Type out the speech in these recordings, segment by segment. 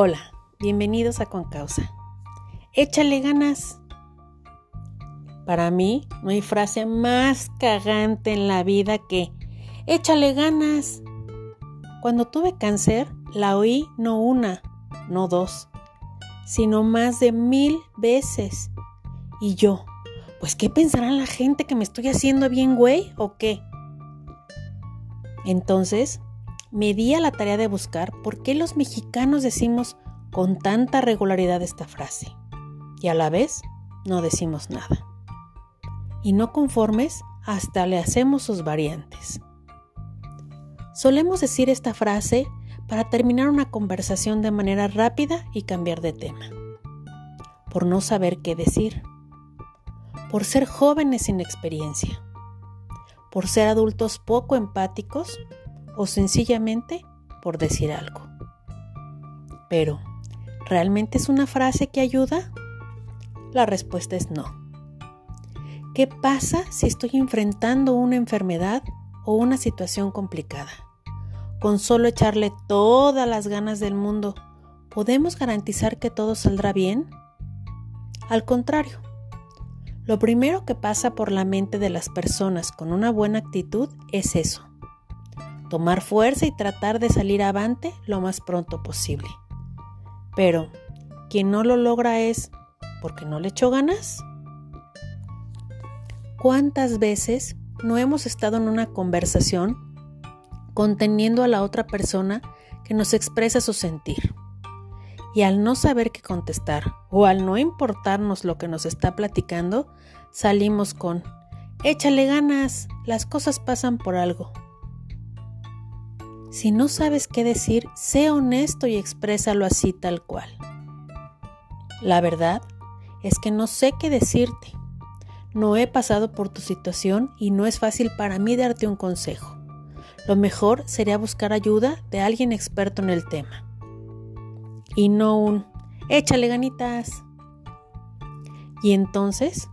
Hola, bienvenidos a Con Causa. Échale ganas. Para mí no hay frase más cagante en la vida que échale ganas. Cuando tuve cáncer, la oí no una, no dos, sino más de mil veces. Y yo, pues ¿qué pensarán la gente que me estoy haciendo bien güey o qué? Entonces me di a la tarea de buscar por qué los mexicanos decimos con tanta regularidad esta frase y a la vez no decimos nada. Y no conformes, hasta le hacemos sus variantes. Solemos decir esta frase para terminar una conversación de manera rápida y cambiar de tema. Por no saber qué decir. Por ser jóvenes sin experiencia. Por ser adultos poco empáticos o sencillamente por decir algo. Pero, ¿realmente es una frase que ayuda? La respuesta es no. ¿Qué pasa si estoy enfrentando una enfermedad o una situación complicada? Con solo echarle todas las ganas del mundo, ¿podemos garantizar que todo saldrá bien? Al contrario, lo primero que pasa por la mente de las personas con una buena actitud es eso, tomar fuerza y tratar de salir avante lo más pronto posible. Pero, quien no lo logra es porque no le echó ganas. ¿Cuántas veces no hemos estado en una conversación conteniendo a la otra persona que nos expresa su sentir? Y al no saber qué contestar o al no importarnos lo que nos está platicando, salimos con, échale ganas, las cosas pasan por algo. Si no sabes qué decir, sé honesto y exprésalo así tal cual. La verdad es que no sé qué decirte. No he pasado por tu situación y no es fácil para mí darte un consejo. Lo mejor sería buscar ayuda de alguien experto en el tema. Y no un échale ganitas. Y entonces,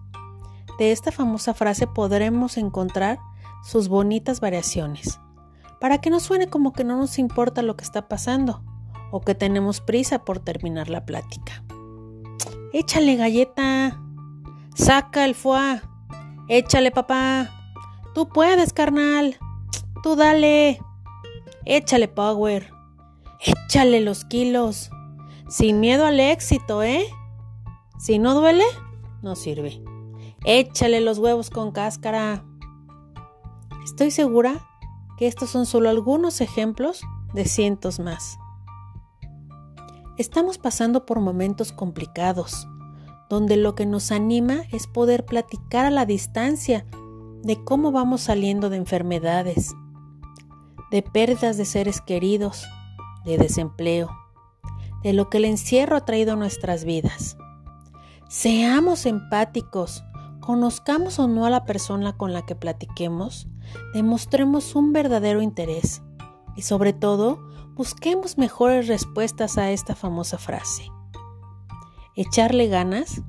de esta famosa frase podremos encontrar sus bonitas variaciones para que no suene como que no nos importa lo que está pasando o que tenemos prisa por terminar la plática. Échale galleta, saca el foie, échale papá, tú puedes carnal, tú dale, échale power, échale los kilos, sin miedo al éxito, ¿eh? Si no duele, no sirve. Échale los huevos con cáscara. Estoy segura que estos son solo algunos ejemplos de cientos más. Estamos pasando por momentos complicados, donde lo que nos anima es poder platicar a la distancia de cómo vamos saliendo de enfermedades, de pérdidas de seres queridos, de desempleo, de lo que el encierro ha traído a nuestras vidas. Seamos empáticos, conozcamos o no a la persona con la que platiquemos, demostremos un verdadero interés y sobre todo busquemos mejores respuestas a esta famosa frase. Echarle ganas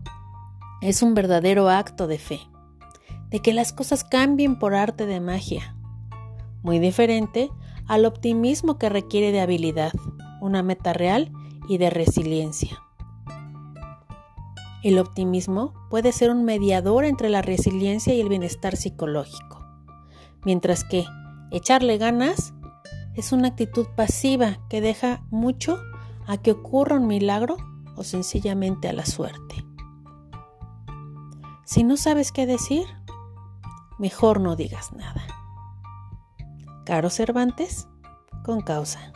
es un verdadero acto de fe, de que las cosas cambien por arte de magia, muy diferente al optimismo que requiere de habilidad, una meta real y de resiliencia. El optimismo puede ser un mediador entre la resiliencia y el bienestar psicológico, mientras que echarle ganas es una actitud pasiva que deja mucho a que ocurra un milagro o sencillamente a la suerte. Si no sabes qué decir, mejor no digas nada. Caro Cervantes, con causa.